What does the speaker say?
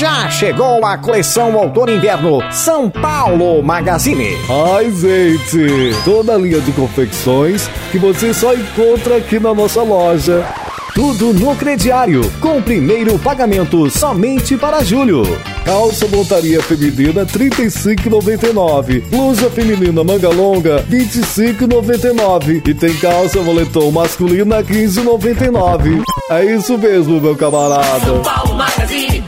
Já chegou a coleção Outono Inverno São Paulo Magazine. Ai, gente, toda a linha de confecções que você só encontra aqui na nossa loja. Tudo no crediário, com primeiro pagamento somente para julho. Calça montaria feminina 35,99. Blusa feminina manga longa 25,99. E tem calça moletom masculina 15,99. É isso mesmo, meu camarada. São Paulo Magazine.